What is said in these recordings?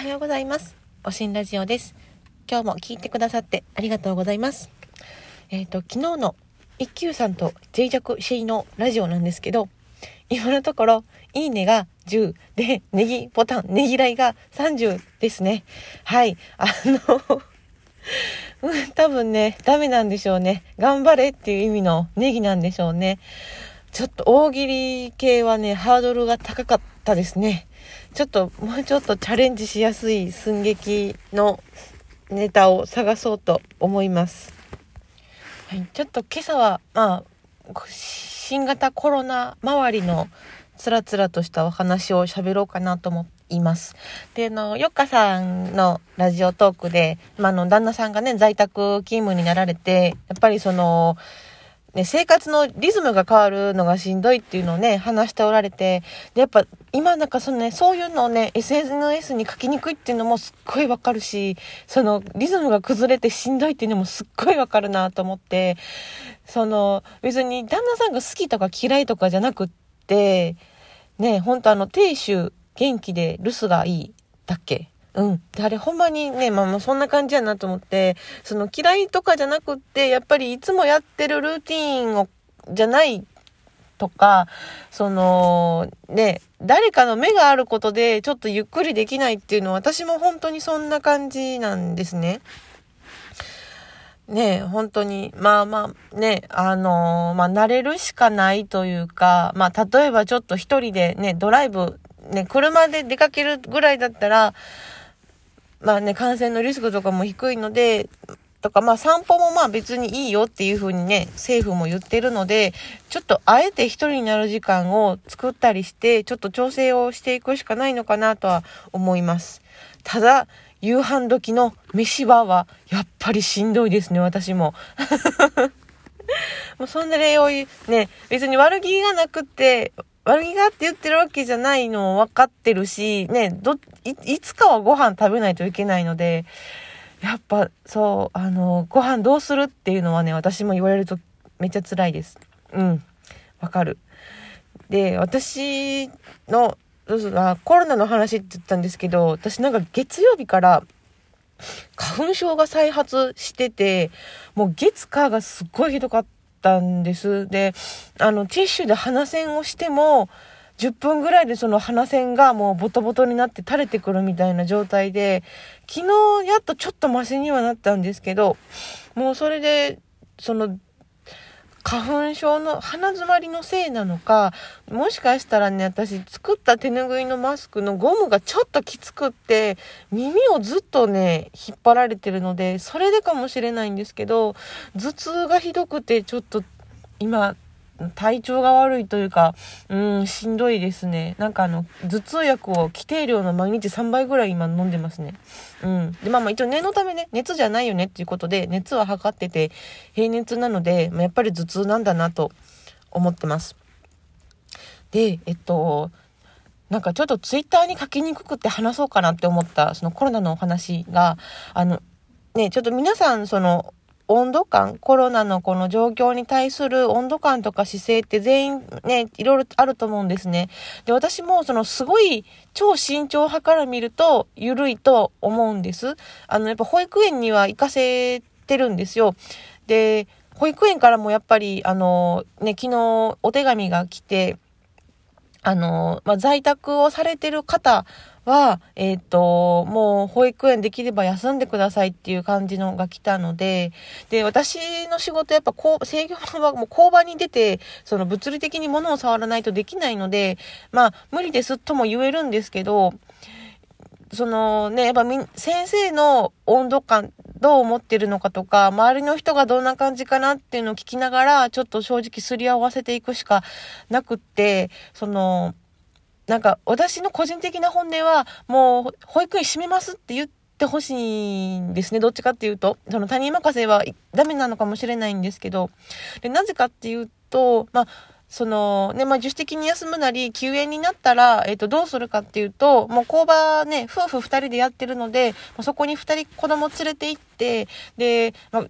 はようございます。おしんラジオです。今日も聞いてくださってありがとうございます。えっ、と、昨日の一休さんと脆弱シェイのラジオなんですけど、今のところ、いいねが10で、ネギボタン、ネギライが30ですね。はい。あの、うん、多分ね、ダメなんでしょうね。頑張れっていう意味のネギなんでしょうね。ちょっと大喜利系はね、ハードルが高かったたですね。ちょっと、もうちょっとチャレンジしやすい寸劇のネタを探そうと思います。はい、ちょっと今朝は、まあ、新型コロナ周りのつらつらとしたお話を喋ろうかなと思います。で、あの、よっかさんのラジオトークで、ま、あの、旦那さんがね、在宅勤務になられて、やっぱりその、ね、生活のリズムが変わるのがしんどいっていうのをね、話しておられて、で、やっぱ今なんかそのね、そういうのをね、SNS に書きにくいっていうのもすっごいわかるし、そのリズムが崩れてしんどいっていうのもすっごいわかるなと思って、その別に旦那さんが好きとか嫌いとかじゃなくって、ね、ほんとあの、亭主元気で留守がいいだっけ？うん。あれほんまにね、まあまあそんな感じやなと思って、その嫌いとかじゃなくって、やっぱりいつもやってるルーティンを、じゃないとか、その、ね、誰かの目があることでちょっとゆっくりできないっていうのは私も本当にそんな感じなんですね。ね本当に、まあまあ、ね、あのーまあ、慣れるしかないというか、まあ、例えばちょっと一人でね、ドライブ、ね、車で出かけるぐらいだったら、まあね、感染のリスクとかも低いので、とか、まあ散歩もまあ別にいいよっていうふうにね、政府も言ってるので、ちょっとあえて一人になる時間を作ったりして、ちょっと調整をしていくしかないのかなとは思います。ただ、夕飯時の飯場は、やっぱりしんどいですね、私も。もうそんな例をね、別に悪気がなくって、悪気があって言ってるわけじゃないの分かってるし、ね、ど、い、いつかはご飯食べないといけないので、やっぱ、そう、あの、ご飯どうするっていうのはね、私も言われるとめっちゃ辛いです。うん。わかる。で、私の、どうぞあコロナの話って言ったんですけど、私なんか月曜日から花粉症が再発してて、もう月火がすっごいひどかったたんです。で、あの、ティッシュで鼻栓をしても、10分ぐらいでその鼻栓がもうボトボトになって垂れてくるみたいな状態で、昨日やっとちょっとマシにはなったんですけど、もうそれで、その、花粉症の鼻詰まりのせいなのか、もしかしたらね、私作った手ぬぐいのマスクのゴムがちょっときつくって、耳をずっとね、引っ張られてるので、それでかもしれないんですけど、頭痛がひどくて、ちょっと今、体調が悪いというか、うん、しんどいですね。なんかあの、頭痛薬を規定量の毎日3倍ぐらい今飲んでますね。うん。で、まあまあ一応念のためね、熱じゃないよねっていうことで、熱は測ってて、平熱なので、まあやっぱり頭痛なんだなと思ってます。で、えっと、なんかちょっとツイッターに書きにくくて話そうかなって思った、そのコロナのお話が、あの、ね、ちょっと皆さん、その、温度感、コロナのこの状況に対する温度感とか姿勢って全員ね、いろいろあると思うんですね。で、私もそのすごい超慎重派から見ると緩いと思うんです。あの、やっぱ保育園には行かせてるんですよ。で、保育園からもやっぱり、あの、ね、昨日お手紙が来て、あの、まあ、在宅をされてる方は、えっ、と、もう保育園できれば休んでくださいっていう感じのが来たので、で、私の仕事やっぱこう、制御はもう工場に出て、その物理的に物を触らないとできないので、まあ、無理ですとも言えるんですけど、そのね、やっぱみ、先生の温度感、どう思ってるのかとか、周りの人がどんな感じかなっていうのを聞きながら、ちょっと正直すり合わせていくしかなくって、その、なんか私の個人的な本音は、もう保育園閉めますって言ってほしいんですね。どっちかっていうと。その他人任せはダメなのかもしれないんですけど。で、なぜかっていうと、まあ、そのね、まあ、自主的に休むなり、休園になったら、えっ、と、どうするかっていうと、もう工場ね、夫婦二人でやってるので、まあそこに二人子供連れて行って、で、まあ、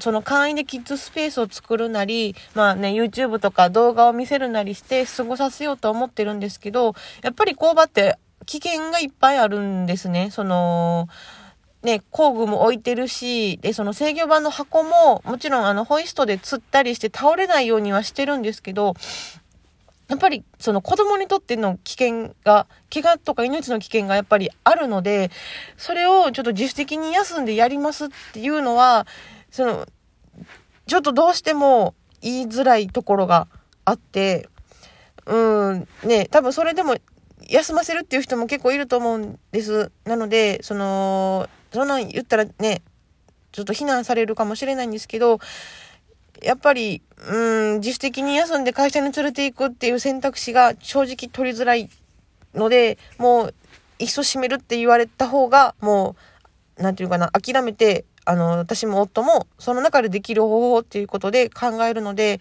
その簡易でキッズスペースを作るなり、まあね、YouTube とか動画を見せるなりして過ごさせようと思ってるんですけど、やっぱり工場って危険がいっぱいあるんですね。その、ね、工具も置いてるし、で、その制御盤の箱も、もちろんあの、ホイストで釣ったりして倒れないようにはしてるんですけど、やっぱりその子供にとっての危険が、怪我とか命の危険がやっぱりあるので、それをちょっと自主的に休んでやりますっていうのは、その、ちょっとどうしても言いづらいところがあって、うん、ね、多分それでも休ませるっていう人も結構いると思うんです。なので、その、そんなん言ったらね、ちょっと非難されるかもしれないんですけど、やっぱり、うん、自主的に休んで会社に連れて行くっていう選択肢が正直取りづらいので、もう、いっそ閉めるって言われた方が、もう、なんていうかな、諦めて、あの、私も夫も、その中でできる方法っていうことで考えるので、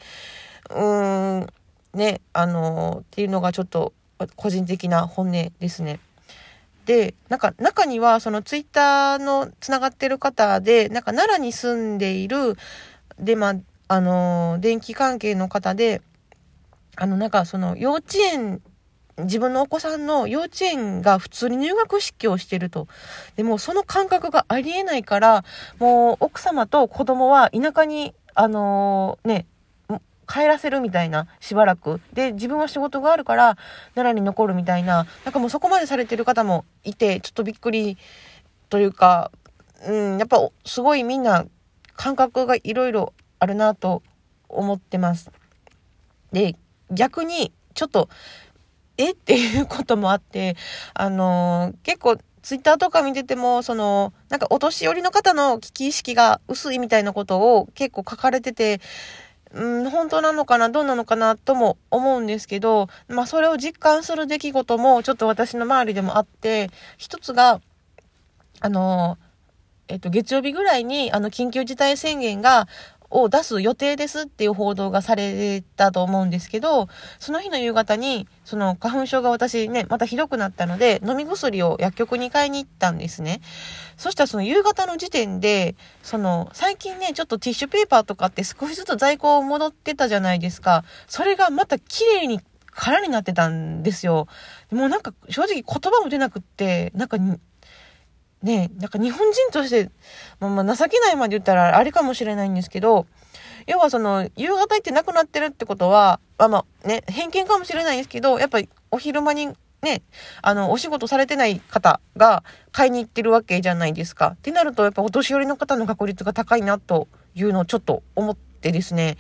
うーん、ね、あの、っていうのがちょっと、個人的な本音ですね。で、なんか中にはそのツイッターのつながってる方で、なんか奈良に住んでいる、で、まあ、あの、電気関係の方で、あの、なんかその幼稚園、自分のお子さんの幼稚園が普通に入学式をしてると。でもその感覚がありえないから、もう奥様と子供は田舎に、あのー、ね、帰らせるみたいな、しばらく。で、自分は仕事があるから、奈良に残るみたいな、なんかもうそこまでされてる方もいて、ちょっとびっくりというか、うん、やっぱすごいみんな感覚がいろいろあるなと思ってます。で、逆に、ちょっと、えっていうこともあって、あのー、結構、ツイッターとか見てても、その、なんかお年寄りの方の危機意識が薄いみたいなことを結構書かれてて、うん、本当なのかな、どうなのかなとも思うんですけど、まあそれを実感する出来事もちょっと私の周りでもあって、一つが、あの、えっと、月曜日ぐらいに、あの、緊急事態宣言がを出す予定ですっていう報道がされたと思うんですけど、その日の夕方に、その花粉症が私ね、またひどくなったので、飲み薬を薬局に買いに行ったんですね。そしたらその夕方の時点で、その、最近ね、ちょっとティッシュペーパーとかって少しずつ在庫を戻ってたじゃないですか。それがまた綺麗に空になってたんですよ。もうなんか正直言葉も出なくって、なんかね、なんか日本人として、まあ、まあ情けないまで言ったらあれかもしれないんですけど、要はその、夕方行ってなくなってるってことは、まあまあね、偏見かもしれないんですけど、やっぱりお昼間にね、あの、お仕事されてない方が買いに行ってるわけじゃないですか。ってなると、やっぱお年寄りの方の確率が高いなというのをちょっと思ってですね、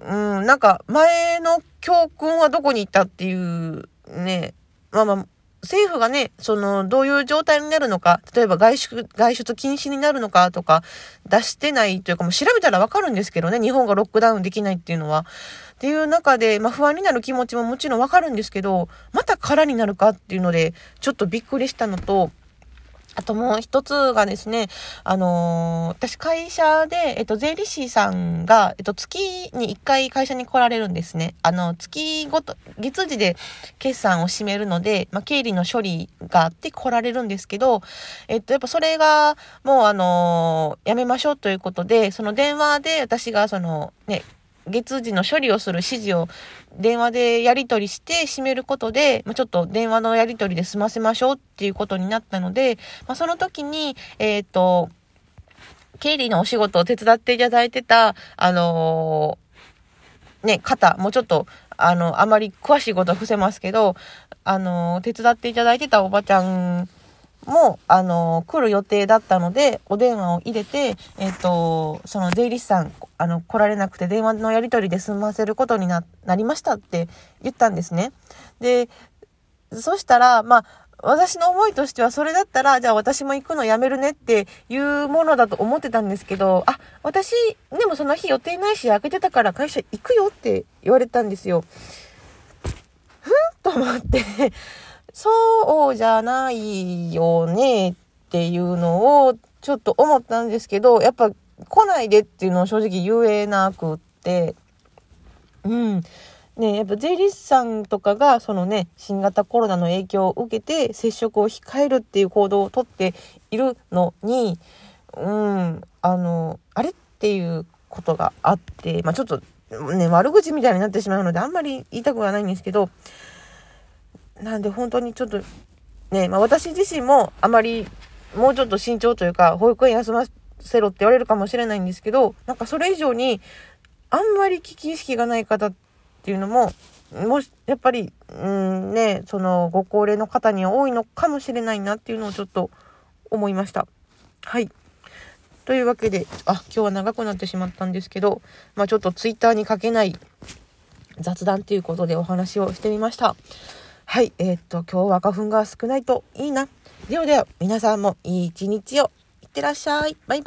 うん、なんか前の教訓はどこに行ったっていうね、まあまあ、政府がね、その、どういう状態になるのか、例えば外出、外出禁止になるのかとか、出してないというか、もう調べたらわかるんですけどね、日本がロックダウンできないっていうのは。っていう中で、まあ不安になる気持ちももちろんわかるんですけど、また空になるかっていうので、ちょっとびっくりしたのと、あともう一つがですね、あのー、私会社で、えっと、税理士さんが、えっと、月に一回会社に来られるんですね。あの、月ごと、月次で決算を締めるので、まあ、経理の処理があって来られるんですけど、えっと、やっぱそれが、もうあのー、やめましょうということで、その電話で私がその、ね、月次の処理をする指示を電話でやり取りして締めることで、まあ、ちょっと電話のやり取りで済ませましょうっていうことになったので、まあ、その時に、えっ、ー、と、経理のお仕事を手伝っていただいてた、あのー、ね、方、もうちょっと、あの、あまり詳しいことは伏せますけど、あのー、手伝っていただいてたおばちゃんも、あの、来る予定だったので、お電話を入れて、えっ、ー、と、その税理士さん、あの、来られなくて電話のやり取りで済ませることにな、なりましたって言ったんですね。で、そしたら、まあ、私の思いとしてはそれだったら、じゃあ私も行くのやめるねっていうものだと思ってたんですけど、あ、私、でもその日予定ないし開けてたから会社行くよって言われたんですよ。ふんと思ってそうじゃないよねっていうのをちょっと思ったんですけど、やっぱ来ないでっていうのを正直言えなくって、うん。ね、やっぱ税理士さんとかが、そのね、新型コロナの影響を受けて、接触を控えるっていう行動をとっているのに、うん、あの、あれっていうことがあって、まあちょっと、ね、悪口みたいになってしまうので、あんまり言いたくはないんですけど、なんで本当にちょっとね、まあ私自身もあまりもうちょっと慎重というか、保育園休ませろって言われるかもしれないんですけど、なんかそれ以上に、あんまり危機意識がない方っていうのも、もし、やっぱり、うんね、そのご高齢の方には多いのかもしれないなっていうのをちょっと思いました。はい。というわけで、あ、今日は長くなってしまったんですけど、まあちょっとツイッターに書けない雑談ということでお話をしてみました。はい、えー、っと、今日は花粉が少ないといいな。ではでは、皆さんもいい一日をいってらっしゃい。バイバイ。